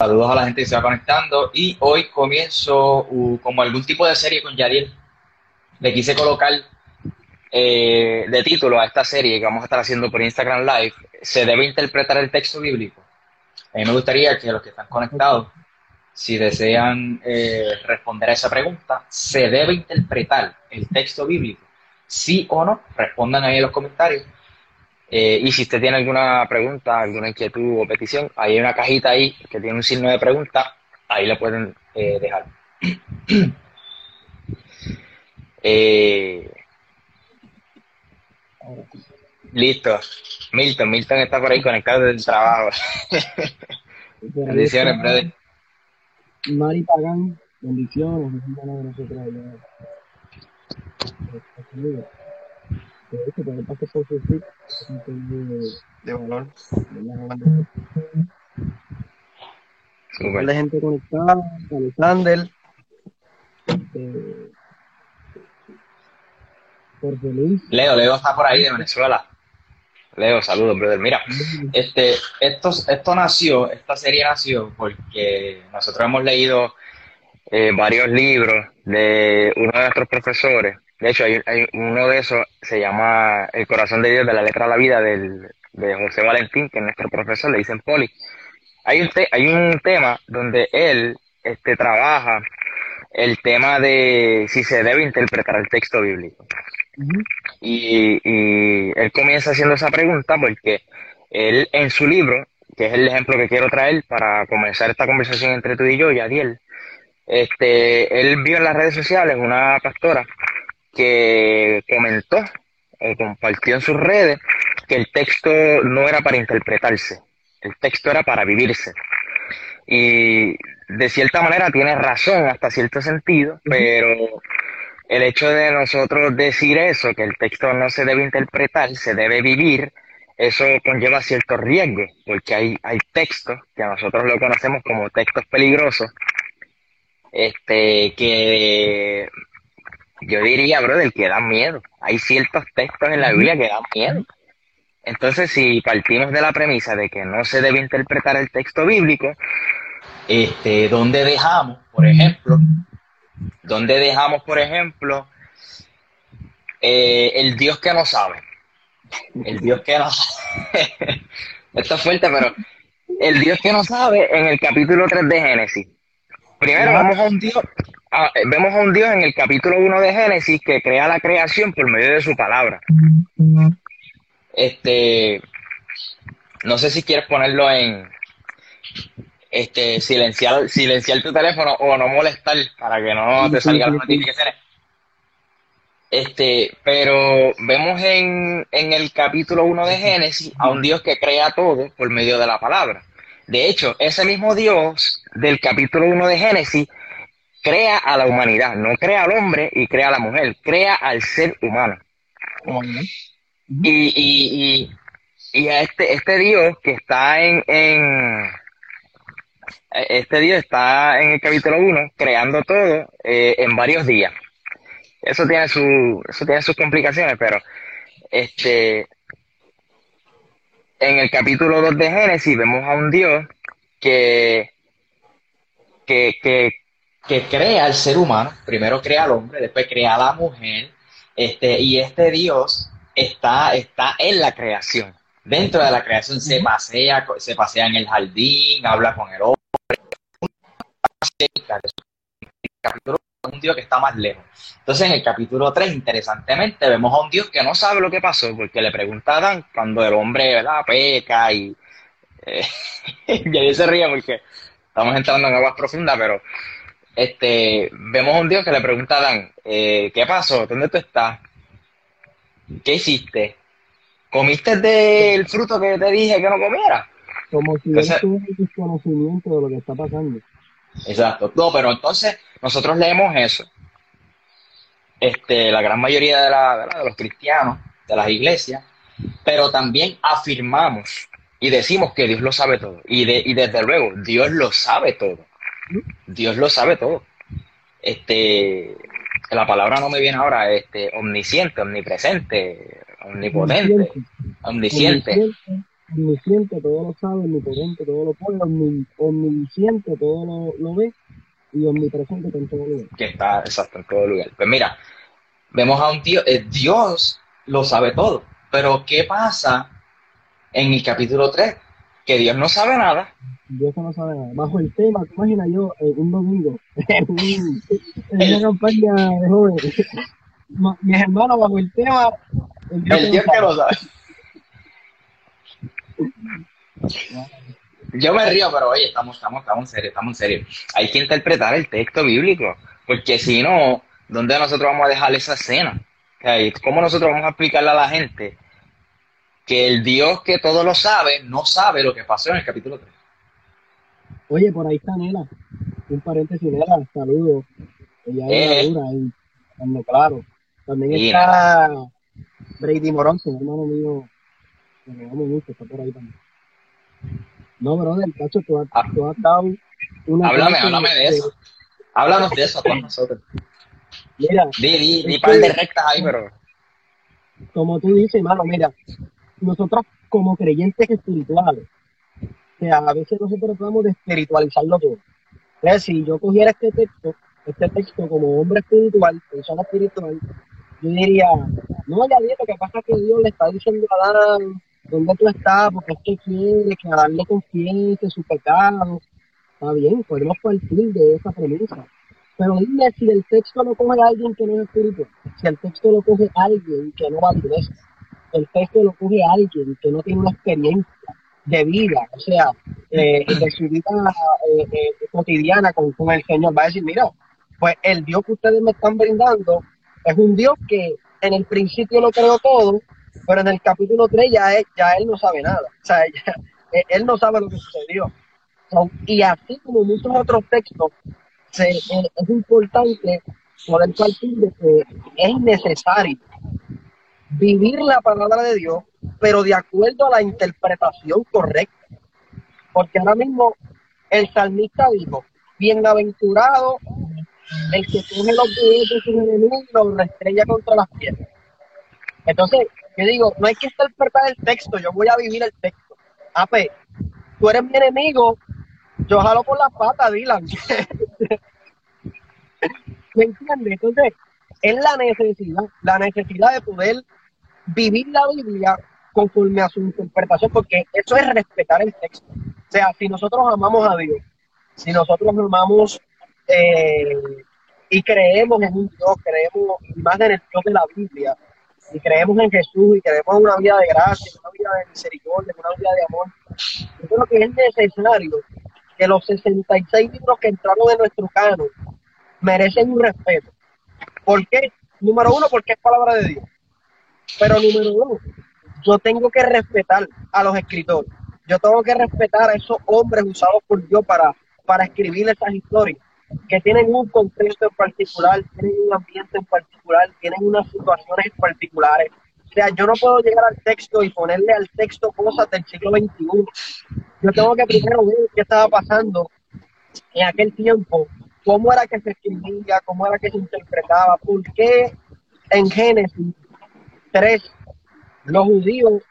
Saludos a la gente que se va conectando y hoy comienzo uh, como algún tipo de serie con Yadiel. Le quise colocar eh, de título a esta serie que vamos a estar haciendo por Instagram Live. Se debe interpretar el texto bíblico. A mí me gustaría que los que están conectados, si desean eh, responder a esa pregunta, ¿se debe interpretar el texto bíblico? Sí o no, respondan ahí en los comentarios eh, y si usted tiene alguna pregunta, alguna inquietud o petición, hay una cajita ahí que tiene un signo de pregunta, ahí la pueden eh, dejar. Eh, listo. Milton, Milton está por ahí conectado desde el trabajo. bendiciones, brother. Mari Pagán, bendiciones, de valor. La gente conectada, Alexander. Eh, Leo, Leo está por ahí de Venezuela. Leo, saludos, brother. Mira, este, esto, esto nació, esta serie nació porque nosotros hemos leído eh, varios libros de uno de nuestros profesores de hecho, hay, uno de esos, se llama El corazón de Dios de la letra a la vida del, de José Valentín, que es nuestro profesor, le dicen Poli. Hay un, hay un tema donde él este, trabaja el tema de si se debe interpretar el texto bíblico. y, y él comienza haciendo esa pregunta porque él en su libro, que es el ejemplo que quiero traer para comenzar esta conversación entre tú y yo, Yadiel, este, él vio en las redes sociales una pastora que comentó o compartió en sus redes que el texto no era para interpretarse, el texto era para vivirse. Y de cierta manera tiene razón hasta cierto sentido, pero el hecho de nosotros decir eso, que el texto no se debe interpretar, se debe vivir, eso conlleva cierto riesgo, porque hay, hay textos que nosotros lo conocemos como textos peligrosos, este, que yo diría, brother, que da miedo. Hay ciertos textos en la Biblia que dan miedo. Entonces, si partimos de la premisa de que no se debe interpretar el texto bíblico, este, ¿dónde dejamos, por ejemplo, dónde dejamos, por ejemplo, eh, el Dios que no sabe? El Dios que no sabe. Esto es fuerte, pero el Dios que no sabe en el capítulo 3 de Génesis. Primero vamos a un Dios, Ah, eh, vemos a un Dios en el capítulo 1 de Génesis que crea la creación por medio de su palabra. Este, no sé si quieres ponerlo en, este, silenciar, silenciar tu teléfono o no molestar para que no te salgan las notificaciones. Este, pero vemos en, en el capítulo 1 de Génesis a un Dios que crea todo por medio de la palabra. De hecho, ese mismo Dios del capítulo 1 de Génesis crea a la humanidad, no crea al hombre y crea a la mujer, crea al ser humano. Y, y, y, a este, este Dios que está en, en, este Dios está en el capítulo 1 creando todo eh, en varios días. Eso tiene su, eso tiene sus complicaciones, pero este en el capítulo 2 de Génesis vemos a un Dios que, que, que que crea al ser humano, primero crea al hombre, después crea a la mujer, este, y este Dios está, está en la creación. Dentro de la creación se pasea, se pasea en el jardín, habla con el hombre. un Dios que está más lejos. Entonces, en el capítulo 3, interesantemente, vemos a un Dios que no sabe lo que pasó, porque le pregunta a Adán cuando el hombre ¿verdad? peca y. Eh, y ahí se ríe porque estamos entrando en aguas profundas, pero este, vemos a un Dios que le pregunta a Adán, eh, ¿qué pasó? ¿Dónde tú estás? ¿Qué hiciste? ¿Comiste del fruto que te dije que no comiera? Como si entonces, conocimiento de lo que está pasando. Exacto. No, pero entonces nosotros leemos eso. Este, la gran mayoría de, la, de los cristianos, de las iglesias, pero también afirmamos y decimos que Dios lo sabe todo. Y, de, y desde luego, Dios lo sabe todo. Dios lo sabe todo. Este, la palabra no me viene ahora, este, omnisciente, omnipresente, omnipotente, omnisciente. omnisciente, todo lo sabe, omnipotente, todo lo puede, omnisciente, todo lo, lo ve y omnipresente en todo lugar. Que está, exacto, en todo lugar. Pues mira, vemos a un Dios, eh, Dios lo sabe todo, pero ¿qué pasa en el capítulo 3? Que Dios no sabe nada. Dios no sabe nada. Bajo el tema, ¿te imaginas yo eh, un domingo en, una campaña de jóvenes? Mis hermanos, bajo el tema... El Dios, que lo sabe. Yo me río, pero oye, estamos, estamos, estamos en serio, estamos en serio. Hay que interpretar el texto bíblico, porque si no, ¿dónde nosotros vamos a dejar esa escena? ¿Cómo nosotros vamos a explicarle a la gente que el Dios que todo lo sabe no sabe lo que pasó en el capítulo 3? Oye, por ahí está Nela. Un paréntesis, Nela, saludos. Ella es eh. dura ahí, cuando claro. También está Brady Moronzo, hermano mío, que me amo mucho, está por ahí también. No, brother, cacho, tú has, ah. tú has dado una. Háblame, háblame de, eso. Háblanos de eso con nosotros. Mira. Di, di, di par de rectas ahí, pero. Como tú dices, hermano, mira, nosotros como creyentes espirituales, sea, a veces nosotros tratamos de espiritualizarlo todo. Sea, si yo cogiera este texto, este texto como hombre espiritual, persona espiritual, yo diría, no, ya vi, lo que pasa que Dios le está diciendo a Adán dónde tú estás, porque es que quiere que darle confianza en su pecado. Está bien, podemos partir de esa premisa. Pero dime si el texto lo coge alguien que no es espiritual, si el texto lo coge alguien que no va a iglesia, el texto lo coge alguien que no tiene una experiencia de vida, o sea, eh, de su vida eh, eh, cotidiana con, el Señor, va a decir, mira, pues el Dios que ustedes me están brindando es un Dios que en el principio lo creó todo, pero en el capítulo 3 ya, ya él no sabe nada. O sea, eh, él no sabe lo que sucedió. y así como muchos otros textos, se, eh, es importante poder partir de que es necesario vivir la palabra de Dios, pero de acuerdo a la interpretación correcta. Porque ahora mismo el salmista dijo, bienaventurado el que coge los pies de sus enemigos los contra las piernas. Entonces, yo digo, no hay que interpretar el texto, yo voy a vivir el texto. Ape, tú eres mi enemigo, yo jalo por las patas, Dylan. ¿Me entiendes? Entonces, es la necesidad, la necesidad de poder vivir la Biblia conforme a su interpretación, porque eso es respetar el texto. O sea, si nosotros amamos a Dios, si nosotros amamos eh, y creemos en un Dios, creemos más en el Dios de la Biblia, y creemos en Jesús y creemos en una vida de gracia, una vida de misericordia, una vida de amor, yo creo que es necesario que los 66 libros que entraron en nuestro canon merecen un respeto. ¿Por qué? Número uno, porque es palabra de Dios. Pero número dos, yo tengo que respetar a los escritores. Yo tengo que respetar a esos hombres usados por Dios para, para escribir esas historias que tienen un contexto en particular, tienen un ambiente en particular, tienen unas situaciones particulares. O sea, yo no puedo llegar al texto y ponerle al texto cosas del siglo XXI. Yo tengo que primero ver qué estaba pasando en aquel tiempo, cómo era que se escribía, cómo era que se interpretaba, por qué en Génesis 3 los judíos,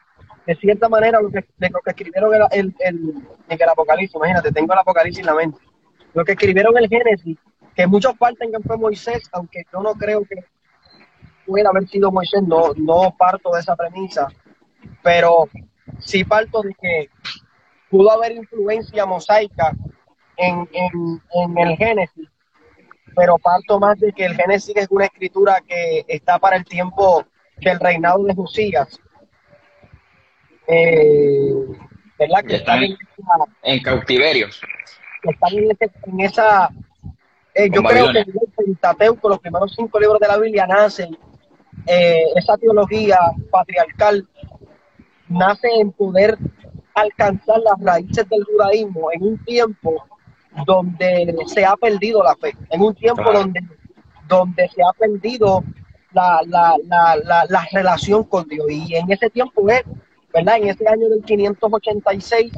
de cierta manera, lo que, lo que escribieron el, el, el Apocalipsis, imagínate, tengo el Apocalipsis en la mente. Lo que escribieron el Génesis, que muchos parten que fue Moisés, aunque yo no creo que pueda haber sido Moisés, no, no parto de esa premisa, pero sí parto de que pudo haber influencia mosaica en, en, el Génesis, pero parto más de que el Génesis es una escritura que está para el tiempo del reinado de Josías. Eh, ¿Verdad? Que está en, en cautiverio están en, esa... Eh, yo creo que en el Pentateuco, los primeros cinco libros de la Biblia nacen, eh, esa teología patriarcal nace en poder alcanzar las raíces del judaísmo en un tiempo donde se ha perdido la fe, en un tiempo donde, donde se ha perdido la, la, la, la, relación con Dios. Y en ese tiempo es, ¿verdad? En ese año del 586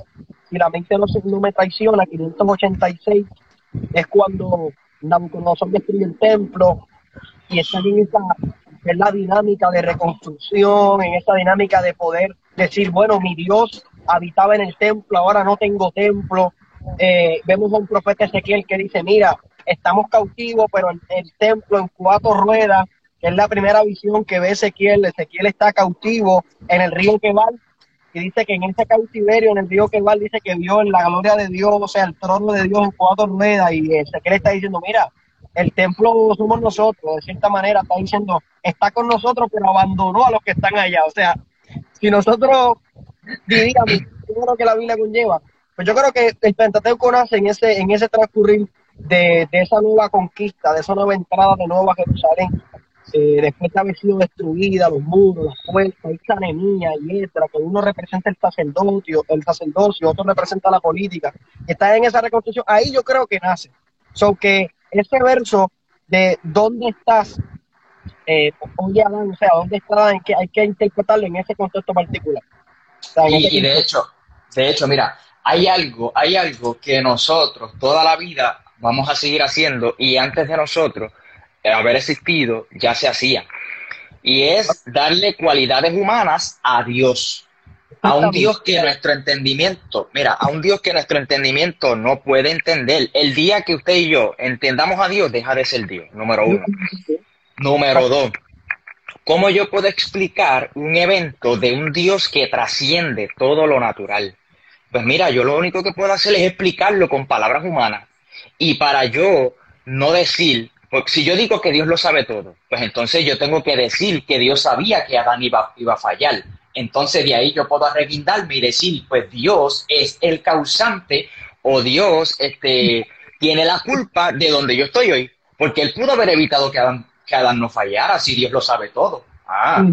si la mente no, no me traiciona, 586 es cuando Nabucodonosor destruye el templo y está en esa es la dinámica de reconstrucción, en esa dinámica de poder decir, bueno, mi Dios habitaba en el templo, ahora no tengo templo. Eh, vemos a un profeta Ezequiel que dice, mira, estamos cautivos, pero el templo en cuatro ruedas, es la primera visión que ve Ezequiel, Ezequiel está cautivo en el río Quebal, y dice que en ese cautiverio, en el río Quebal, dice que vio en la gloria de Dios, o sea, el trono de Dios en cuatro ruedas, y Ezequiel está diciendo, mira, el templo somos nosotros, de cierta manera está diciendo, está con nosotros, pero abandonó a los que están allá. O sea, si nosotros diríamos lo que la Biblia conlleva, pues yo creo que el Pentateuco nace en ese, en ese transcurrir de, de esa nueva conquista, de esa nueva entrada de nuevo a Jerusalén, eh, después de haber sido destruida, los muros, las puertas, esa anemia y extra, que uno representa el sacerdocio, el sacerdocio, otro representa la política, está en esa reconstrucción, ahí yo creo que nace. So que ese verso de dónde estás, eh, oye o sea, dónde está, en que hay que interpretarlo en ese contexto particular. y, y de hecho, de hecho, mira, hay algo, hay algo que nosotros toda la vida vamos a seguir haciendo y antes de nosotros haber existido ya se hacía. Y es darle cualidades humanas a Dios. A un Dios que nuestro entendimiento, mira, a un Dios que nuestro entendimiento no puede entender. El día que usted y yo entendamos a Dios, deja de ser Dios, número uno. Número dos, ¿cómo yo puedo explicar un evento de un Dios que trasciende todo lo natural? Pues mira, yo lo único que puedo hacer es explicarlo con palabras humanas. Y para yo no decir, porque si yo digo que Dios lo sabe todo, pues entonces yo tengo que decir que Dios sabía que Adán iba, iba a fallar. Entonces de ahí yo puedo arreguindarme y decir, pues Dios es el causante o Dios este, tiene la culpa de donde yo estoy hoy, porque él pudo haber evitado que Adán, que Adán no fallara si Dios lo sabe todo. Ah,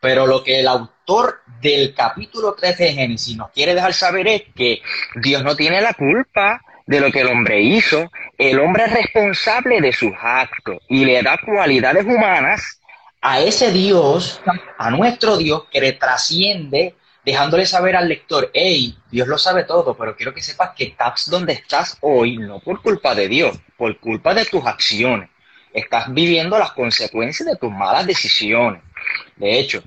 pero lo que el autor del capítulo 13 de Génesis nos quiere dejar saber es que Dios no tiene la culpa de lo que el hombre hizo. El hombre es responsable de sus actos y le da cualidades humanas a ese Dios, a nuestro Dios que le trasciende, dejándole saber al lector, hey, Dios lo sabe todo, pero quiero que sepas que estás donde estás hoy, no por culpa de Dios, por culpa de tus acciones. Estás viviendo las consecuencias de tus malas decisiones. De hecho,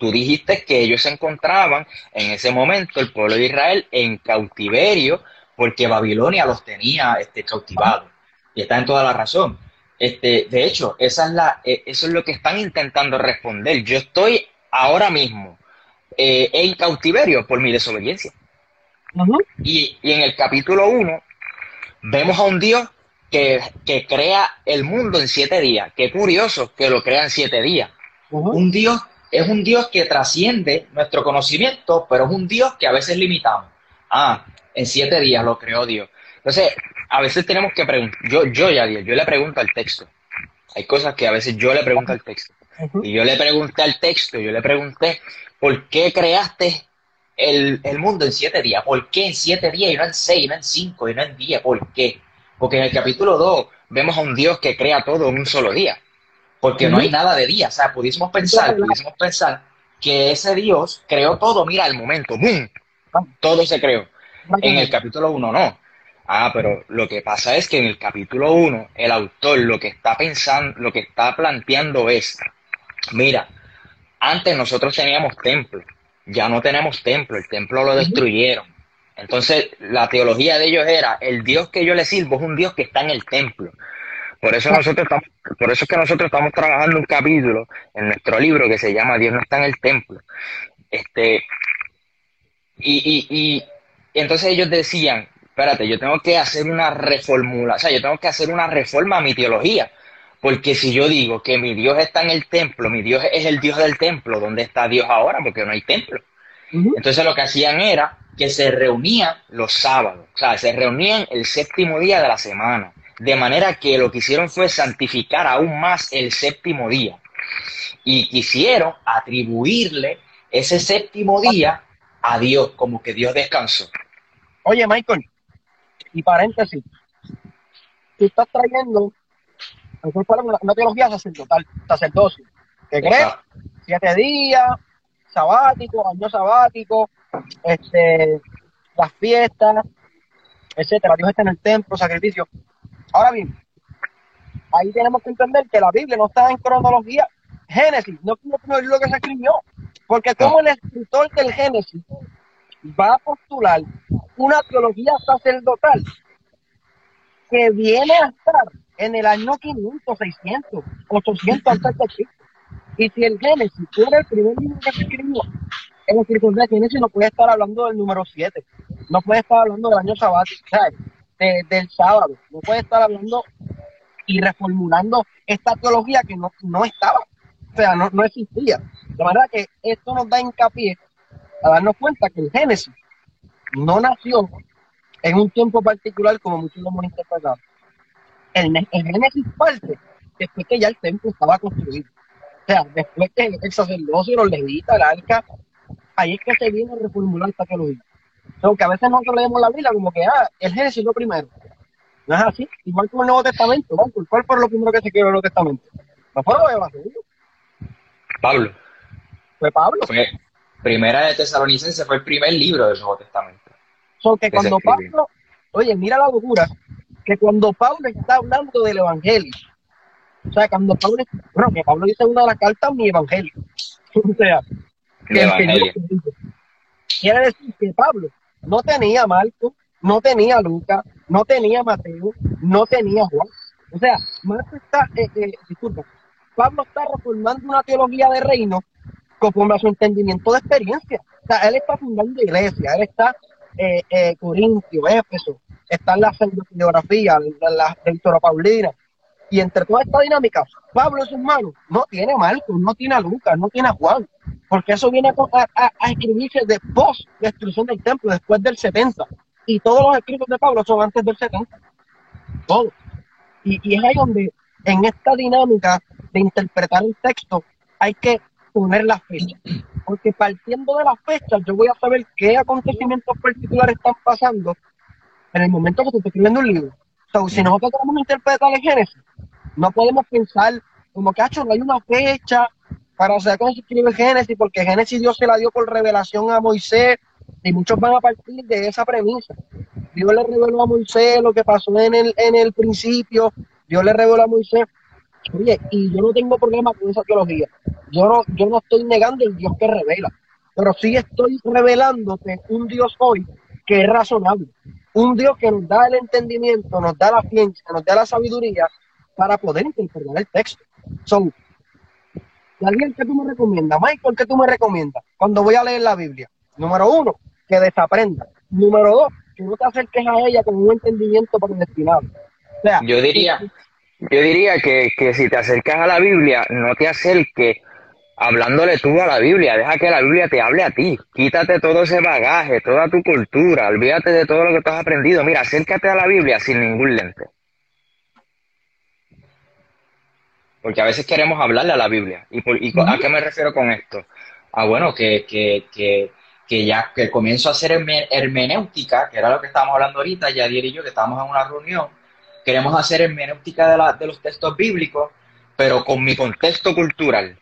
tú dijiste que ellos se encontraban en ese momento, el pueblo de Israel, en cautiverio, porque Babilonia los tenía este, cautivados. Y está en toda la razón. Este, de hecho, esa es la, eh, eso es lo que están intentando responder. Yo estoy ahora mismo eh, en cautiverio por mi desobediencia. y, y, en el capítulo 1 vemos a un Dios que, que, crea el mundo en siete días. Qué curioso que lo crea en siete días. Un Dios es un Dios que trasciende nuestro conocimiento, pero es un Dios que a veces limitamos. Ah, en siete días lo creó Dios. Entonces, a veces tenemos que preguntar, yo, yo, Yadiel, yo le pregunto al texto. Hay cosas que a veces yo le pregunto al texto. Y yo le pregunté al texto, yo le pregunté, ¿por qué creaste el, el, mundo en siete días? ¿Por qué en siete días y no en seis, y no en cinco, y no en diez? ¿Por qué? Porque en el capítulo 2 vemos a un Dios que crea todo en un solo día. Porque no hay nada de día. O sea, pudiésemos pensar, pudiésemos pensar que ese Dios creó todo, mira, el momento, ¡boom! Todo se creó. En el capítulo 1 no. Ah, pero lo que pasa es que en el capítulo 1, el autor lo que está pensando, lo que está planteando es, mira, antes nosotros teníamos templo, ya no tenemos templo, el templo lo destruyeron. Entonces, la teología de ellos era, el Dios que yo le sirvo es un Dios que está en el templo. Por eso nosotros estamos, por eso es que nosotros estamos trabajando un capítulo en nuestro libro que se llama Dios no está en el templo. Este, y, y, y entonces ellos decían, espérate, yo tengo que hacer una reformula, o sea, yo tengo que hacer una reforma a mi teología. Porque si yo digo que mi Dios está en el templo, mi Dios es el Dios del templo, ¿dónde está Dios ahora? Porque no hay templo. Entonces lo que hacían era que se reunían los sábados, o sea, se reunían el séptimo día de la semana, de manera que lo que hicieron fue santificar aún más el séptimo día. Y quisieron atribuirle ese séptimo día a Dios, como que Dios descansó. Oye, Michael, y paréntesis, tú estás trayendo una teología sacerdotal, sacerdocio, que crees siete días, sabático, año sabático, este, las fiestas, etcétera. Dios está en el templo, sacrificio. Ahora bien, ahí tenemos que entender que la Biblia no está en cronología. Génesis, no es lo que se escribió, porque como el escritor del Génesis va a postular una teología sacerdotal que viene a estar en el año 500, 600, 800 antes de Cristo. Y si el Génesis fuera el primer libro que se escribió, en escritor de Génesis no puede estar hablando del número 7, no puede estar hablando del año sabático, de, del sábado, no puede estar hablando y reformulando esta teología que no, no estaba, sea, no, no existía. De manera que esto nos da hincapié a darnos cuenta que el Génesis no nació en un tiempo particular como muchos lo hemos interpretado. El, el Génesis parte después que ya el templo estaba construido. O sea, después que el sacerdocio, los levitas, el arca, ahí es que se viene a reformular esta teología. Aunque a veces nosotros leemos la Biblia como que, ah, el Génesis lo primero. No es así. Igual que el Nuevo Testamento. ¿Cuál fue lo primero que se creó en el Nuevo Testamento? No fue los evangelios. Pablo. Fue Pablo. Fue Primera de Tesalonicense fue el primer libro del Nuevo Testamento. So que cuando Pablo, oye, mira la locura, que cuando Pablo está hablando del Evangelio, o sea, cuando Pablo, bueno, que Pablo dice una de las cartas, mi Evangelio. o sea, el Evangelio. Quiere decir que Pablo no tenía Marco, no tenía Lucas, no tenía Mateo, no tenía Juan. O sea, Marco está, eh, eh, disculpa, Pablo está reformando una teología de reino conforme a su entendimiento de experiencia. O sea, él está fundando iglesia, él está eh, eh, Corintio, Éfeso, está en la geografía, la, Paulina. Y entre toda esta dinámica, Pablo en sus manos no tiene a Marcos, no tiene a Lucas, no tiene a Juan, porque eso viene a, escribirse de post destrucción del templo, después del 70. Y todos los escritos de Pablo son antes del 70. Todos. Y es ahí donde, en esta dinámica de interpretar el texto, hay que poner la fecha. Porque partiendo de las fechas, yo voy a saber qué acontecimientos particulares están pasando en el momento que está escribiendo un libro. O sea, si nosotros queremos interpretar el Génesis, no podemos pensar como que, no hay una fecha para saber cuándo se escribe Génesis, porque Génesis Dios se la dio por revelación a Moisés, y muchos van a partir de esa premisa. Dios le reveló a Moisés lo que pasó en el, en el principio, Dios le reveló a Moisés Oye, y yo no tengo problema con esa teología. Yo no, yo no estoy negando el Dios que revela, pero sí estoy revelándote un Dios hoy que es razonable. Un Dios que nos da el entendimiento, nos da la ciencia, nos da la sabiduría para poder interpretar el texto. Son, Daniel, ¿qué tú me recomiendas? Michael, ¿qué tú me recomiendas cuando voy a leer la Biblia? Número uno, que desaprenda. Número dos, que no te acerques a ella con un entendimiento predestinado. O sea, yo diría, yo diría que, que si te acercas a la Biblia, no te acerques hablándole tú a la Biblia, deja que la Biblia te hable a ti, quítate todo ese bagaje, toda tu cultura, olvídate de todo lo que tú has aprendido, mira, acércate a la Biblia sin ningún lente. Porque a veces queremos hablarle a la Biblia. ¿Y, por, y a qué me refiero con esto? Ah, bueno, que, que, que, que ya que comienzo a hacer hermenéutica, que era lo que estábamos hablando ahorita, ya y yo, que estábamos en una reunión, queremos hacer hermenéutica de, de los textos bíblicos, pero con mi contexto cultural,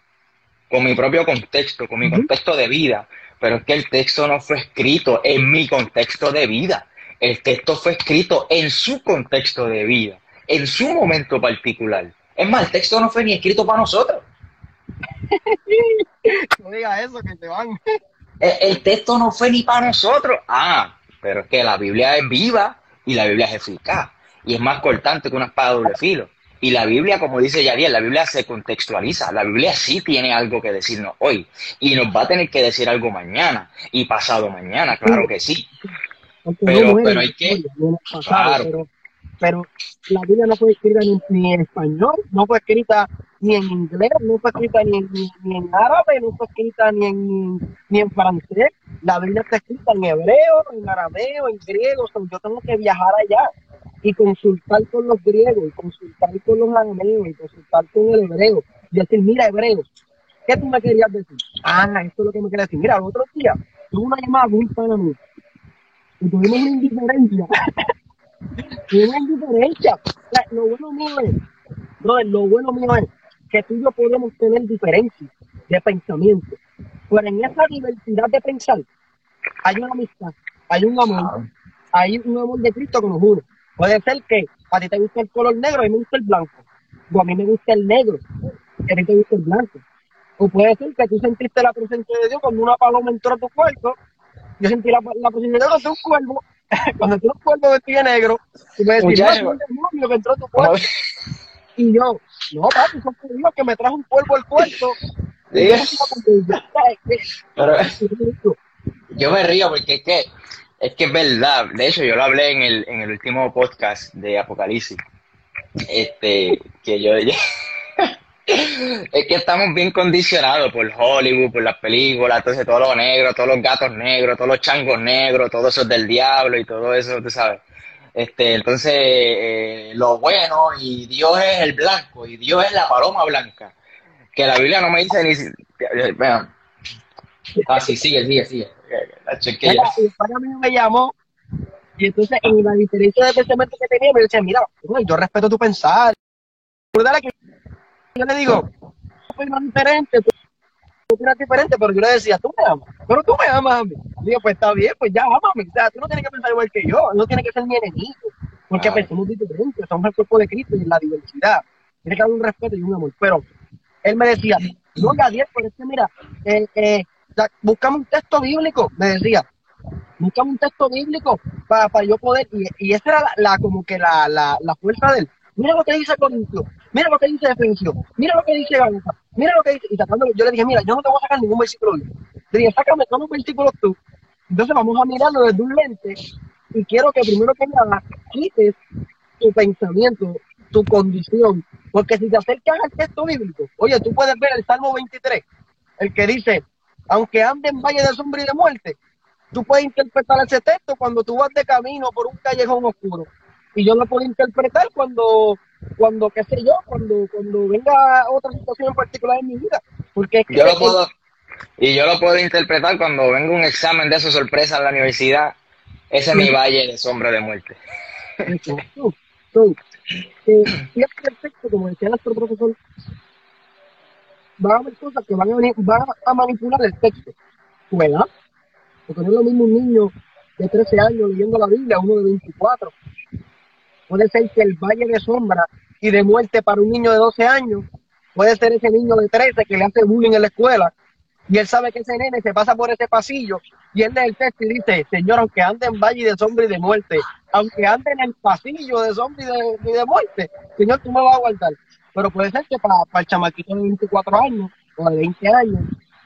con mi propio contexto, con mi contexto de vida. Pero es que el texto no fue escrito en mi contexto de vida. El texto fue escrito en su contexto de vida, en su momento particular. Es más, el texto no fue ni escrito para nosotros. no digas eso, que te van. El, el, texto no fue ni para nosotros. Ah, pero es que la Biblia es viva y la Biblia es eficaz y es más cortante que una espada de doble filo. Y la Biblia, como dice Yadiel, la Biblia se contextualiza. La Biblia sí tiene algo que decirnos hoy. Y nos va a tener que decir algo mañana y pasado mañana, claro que sí. Pero, pero hay que... Claro. Pero, la Biblia no fue escrita ni, en español, no fue escrita ni en inglés, no fue escrita ni en, ni, en árabe, no fue escrita ni en, ni, en francés. La Biblia está escrita en hebreo, en arameo, en griego. yo tengo que viajar allá y consultar con los griegos, y consultar con los arameos, y consultar con el hebreo, y decir, mira, hebreos, ¿qué tú me querías decir? Ah, esto es lo que me querías decir. Mira, el otro día tuve una llamada muy para mí, y tuvimos una indiferencia. Tuvimos una indiferencia. lo bueno mío es, lo bueno mío es que tú y yo podemos tener diferencias de pensamiento, pero en esa diversidad de pensar hay una amistad, hay un amor, hay un amor de Cristo que nos une. Puede ser que a ti te guste el color negro y a mí me gusta el blanco. O a mí me gusta el negro y a ti te gusta el blanco. O puede ser que tú sentiste la presencia de Dios cuando una paloma entró a tu cuarto yo sentí la, la posibilidad de un cuervo, cuando tú un cuervo vestido de negro, y me decías, no, un demonio que entró tu cuerpo. Y yo, no, papi, son Dios que me trajo un cuervo al cuarto. Pero, yo me río porque es que, es que es verdad. De hecho, yo lo hablé en el, en el último podcast de Apocalipsis. Este, que yo, es que estamos bien condicionados por Hollywood, por las películas, entonces todo lo negro, todos los gatos negros, todos los changos negros, todo eso es del diablo y todo eso, tú sabes. Este, entonces, eh, lo bueno y Dios es el blanco y Dios es la paloma blanca. Que la Biblia no me dice ni. Bueno, ah, sigue, sigue, sigue. La chequeé. para mí me llamó y entonces en la diferencia de pensamiento que tenía me decía, mira, yo respeto tu pensar. Que yo le digo, opinas diferente, tú opinas diferente, pero yo le decía, tú me amas, pero tú me amas a mí. Digo, pues está bien, pues ya amame. O sea, tú no tienes que pensar igual que yo, no tienes que ser mi enemigo, porque pensamos diferente, somos el cuerpo de Cristo y la diversidad. Tiene que haber un respeto y un amor. Pero él me decía, no, Gadiel, pero es que mira, eh, eh, buscamos un texto bíblico, me decía, buscamos un texto bíblico para, para yo poder, y, y esa era la, la como que la, la, la fuerza del Mira lo que dice Corintio, mira lo que dice Defensio, mira lo que dice Gauta, mira lo que dice. Y tratando, yo le dije, mira, yo no te voy a sacar ningún versículo. Le dije, sácame todos los versículos tú. Entonces vamos a mirarlo desde un lente y quiero que primero que nada quites tu pensamiento, tu condición. Porque si te acercas al texto bíblico, oye, tú puedes ver el Salmo 23, el que dice, aunque ande en valle de sombra y de muerte, tú puedes interpretar ese texto cuando tú vas de camino por un callejón oscuro y yo lo puedo interpretar cuando, cuando qué sé yo, cuando, cuando venga otra situación en particular en mi vida. Porque yo lo puedo, y yo lo puedo interpretar cuando venga un examen de esa sorpresa en la universidad. Ese es mi valle de sombra de muerte. Tú, tú, eh, y es perfecto, como decía nuestro profesor, van a haber cosas que van a, venir, van a manipular el texto. ¿Verdad? Porque no es lo mismo un niño de 13 años leyendo la Biblia, uno de 24, Puede ser que el valle de sombra y de muerte para un niño de 12 años, puede ser ese niño de 13 que le hace bullying en la escuela y él sabe que ese nene se pasa por ese pasillo y él lee el texto y dice, Señor, aunque ande en valle de sombra y de muerte, aunque ande en el pasillo de sombra y de, muerte, Señor, tú me vas a guardar. Pero puede ser que para, el chamaquito de 24 años o de 20 años,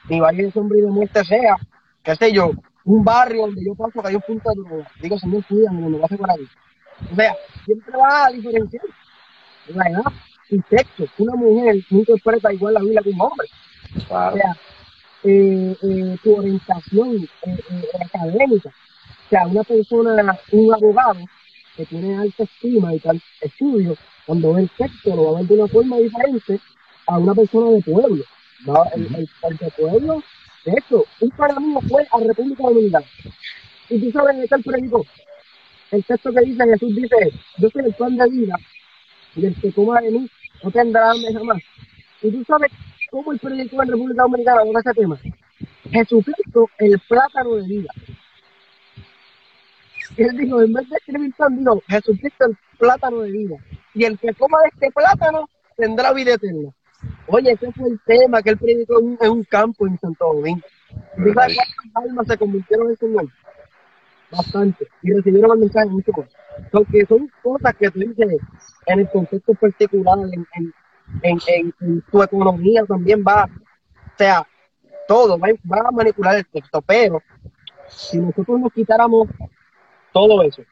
mi valle de sombra y de muerte sea, qué sé yo, un barrio donde yo paso que hay un punto de. Digo, Señor, cuídame, me lo vas a ahí. O sea, siempre va a diferenciar la edad y sexo. Una mujer no interpreta igual la Biblia que un hombre. O sea, eh, eh, tu orientación eh, académica. O sea, una persona, un abogado que tiene alta estima y tal estudio, cuando ve el texto lo va a ver de una forma diferente a una persona de pueblo. El, el, de pueblo, de hecho, un para mí fue a República Dominicana. Y tú sabes el predicó el texto que dice, Jesús dice, yo soy el pan de vida, y el que coma de mí no tendrá hambre jamás. Y tú sabes cómo el predicó en República Dominicana con ese tema. Jesucristo, el plátano de vida. Él dijo, en vez de escribir pan, dijo, Jesucristo, el plátano de vida. Y el que coma de este plátano tendrá vida eterna. Oye, ese fue el tema que él predicó en un, campo en Santo Domingo. ¿Y sabes cuántas almas se convirtieron en nombre? Bastante y recibieron el mensaje mucho. Porque son cosas que tú dices en el contexto particular, en, en, en, tu economía también va, o sea, todo va, va, a manipular el texto, pero si nosotros nos quitáramos todo eso,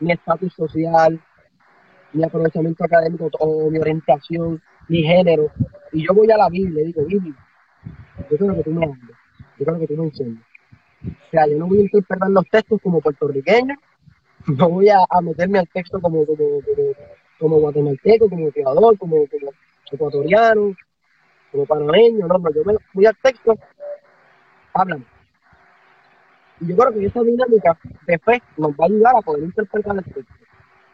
mi estatus social, mi aprovechamiento académico o mi orientación, mi género, y yo voy a la Biblia y digo, Biblia, yo creo que tú me hables, yo creo que tú me enseñas o sea, yo no voy a interpretar los textos como puertorriqueño, no voy a, meterme al texto como, como, como, guatemalteco, como creador, como, ecuatoriano, como panameño, no, no, yo me voy al texto, háblame. Y yo creo que esa dinámica de fe nos va a ayudar a poder interpretar el texto.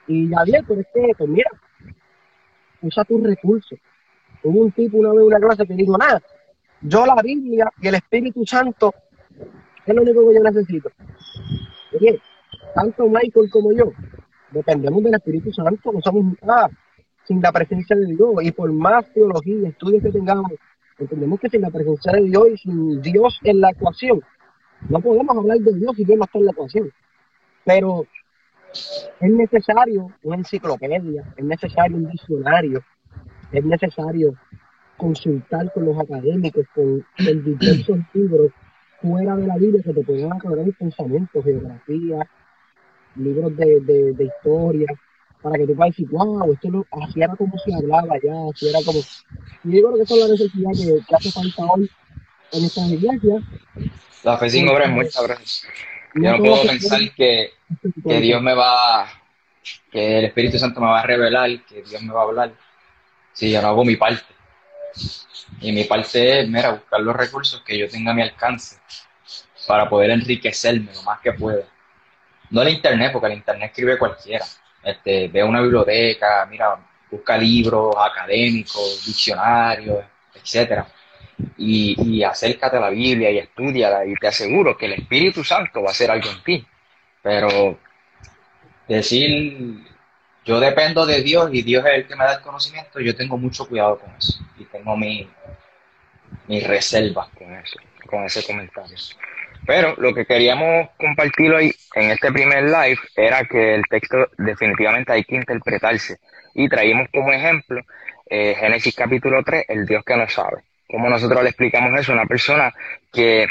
Y ya bien, pero es que, pues mira, usa tus recursos. Hubo un tipo una vez una clase que dijo, nada, yo la Biblia y el Espíritu Santo es lo único que yo necesito. Oye, tanto Michael como yo dependemos del Espíritu Santo, no somos nada sin la presencia de Dios. Y por más teología y estudios que tengamos, entendemos que sin la presencia de Dios y sin Dios en la ecuación, No podemos hablar de Dios si Dios no está en la ecuación. Pero es necesario una enciclopedia, es necesario un diccionario, es necesario consultar con los académicos, con, con diversos libros fuera de la Biblia que te pueden aclarar pensamientos, geografía, libros de, de, de historia, para que tú puedas decir, wow, esto lo, así era como se hablaba ya, así era como... Y yo creo que esa es la necesidad que, que hace falta hoy en estas iglesias. La fe sin obra es muerta, bro. Yo no puedo pensar que, que Dios me va, que el Espíritu Santo me va a revelar, que Dios me va a hablar, si yo no hago mi parte. Y mi parte es, mira, buscar los recursos que yo tenga a mi alcance para poder enriquecerme lo más que pueda. No el internet, porque el internet escribe cualquiera. Este, ve una biblioteca, mira, busca libros académicos, diccionarios, etcétera. Y, y acércate a la Biblia y estudiala y te aseguro que el Espíritu Santo va a hacer algo en ti. Pero decir yo dependo de Dios y Dios es el que me da el conocimiento, yo tengo mucho cuidado con eso y tengo mis mi reservas con eso, con ese comentario. Pero lo que queríamos compartir hoy en este primer live era que el texto definitivamente hay que interpretarse y traímos como ejemplo eh, Génesis capítulo 3, el Dios que no sabe. Como nosotros le explicamos eso a una persona que,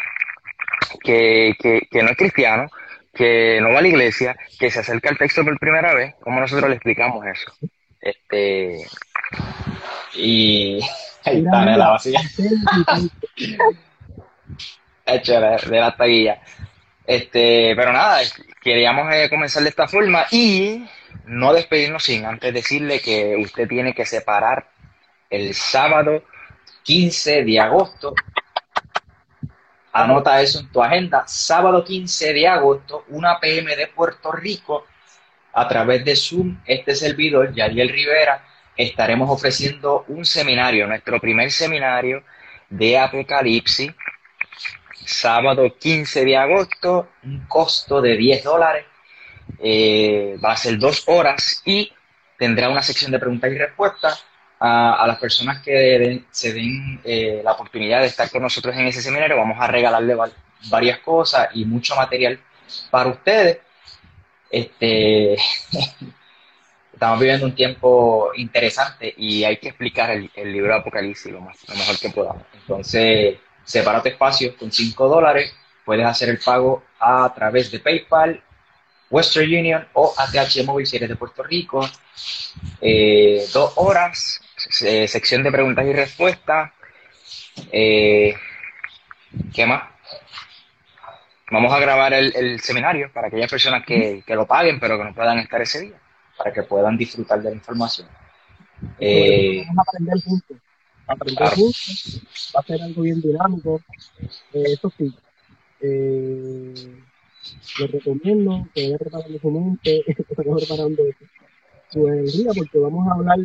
que, que, que no es cristiano, que no va a la iglesia, que se acerca al texto por primera vez, ¿cómo nosotros le explicamos eso? Este, y ahí está, la vacía. Hecho de la taguilla. Este, pero nada, queríamos eh, comenzar de esta forma y no despedirnos sin antes decirle que usted tiene que separar el sábado 15 de agosto Anota eso en tu agenda. Sábado 15 de agosto, 1 pm de Puerto Rico, a través de Zoom, este servidor, Yariel Rivera, estaremos ofreciendo un seminario, nuestro primer seminario de Apocalipsis, sábado 15 de agosto, un costo de 10 dólares, eh, va a ser dos horas y tendrá una sección de preguntas y respuestas a, las personas que se den eh, la oportunidad de estar con nosotros en ese seminario, vamos a regalarle varias cosas y mucho material para ustedes. Este, estamos viviendo un tiempo interesante y hay que explicar el, libro de Apocalipsis lo, más, lo mejor que podamos. Entonces, separa tu espacio con 5 dólares, puedes hacer el pago a través de PayPal, Western Union o ATH Móvil si eres de Puerto Rico. Eh, dos horas, eh, sección de preguntas y respuestas. Eh, ¿Qué más? Vamos a grabar el, seminario para aquellas personas que, lo paguen, pero que no puedan estar ese día, para que puedan disfrutar de la información. Eh, vamos a aprender juntos. Aprender juntos. Va a ser algo bien dinámico. eso sí. lo recomiendo que vaya preparando su mente, que vaya preparando su energía, porque vamos a hablar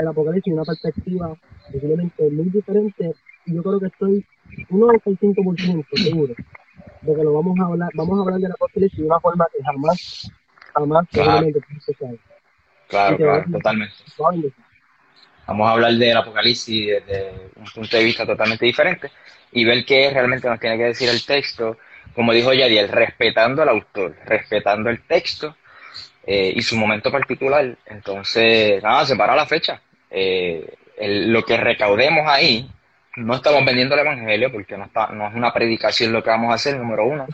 el apocalipsis una perspectiva posiblemente muy diferente y yo creo que estoy un 95% seguro de que lo vamos a hablar, vamos a hablar del apocalipsis de una forma que jamás, jamás claro. se sabe. Claro, claro, totalmente. Vamos a hablar del apocalipsis desde un punto de vista totalmente diferente y ver qué realmente nos tiene que decir el texto, como dijo Yadiel, respetando al autor, respetando el texto eh, y su momento particular. Entonces, nada, se para la fecha eh, lo que recaudemos ahí, no estamos vendiendo el Evangelio porque no, está, no es una predicación lo que vamos a hacer, número uno.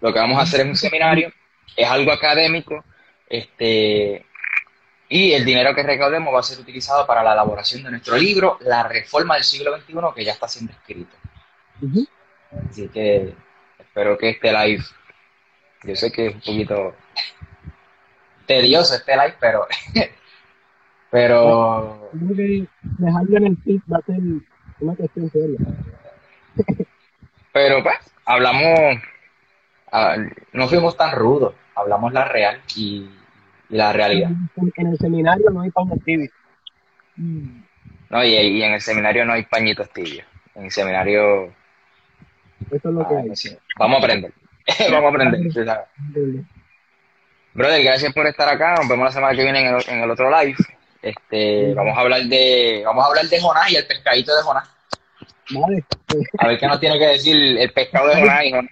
Lo que vamos a hacer es un seminario, es algo académico, este, y el dinero que recaudemos va a ser utilizado para la elaboración de nuestro libro, La Reforma del siglo XXI, que ya está siendo escrito. Así que espero que este live, yo sé que es un poquito tedioso este live, pero Pero. Dejarlo en el feed va a ser una cuestión seria. Pero pues, hablamos. Ah, no fuimos tan rudos, hablamos la real y, la realidad. En, el seminario no hay pañitos tibios. No, y, en el seminario no hay pañitos tibios. En el seminario. Eso es lo que hay. Vamos a aprender. Vamos a aprender. Brother, gracias por estar acá. Nos vemos la semana que viene en en el otro live. Este, vamos a hablar de, vamos a hablar de Jonás y el pescadito de Jonás. Vale. A ver qué nos tiene que decir el pescado de Jonás y Jonás.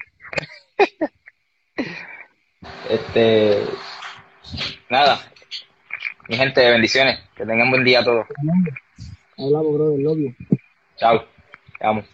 Este, nada, mi gente, bendiciones, que tengan buen día a todos. Brother. Chao, te amo.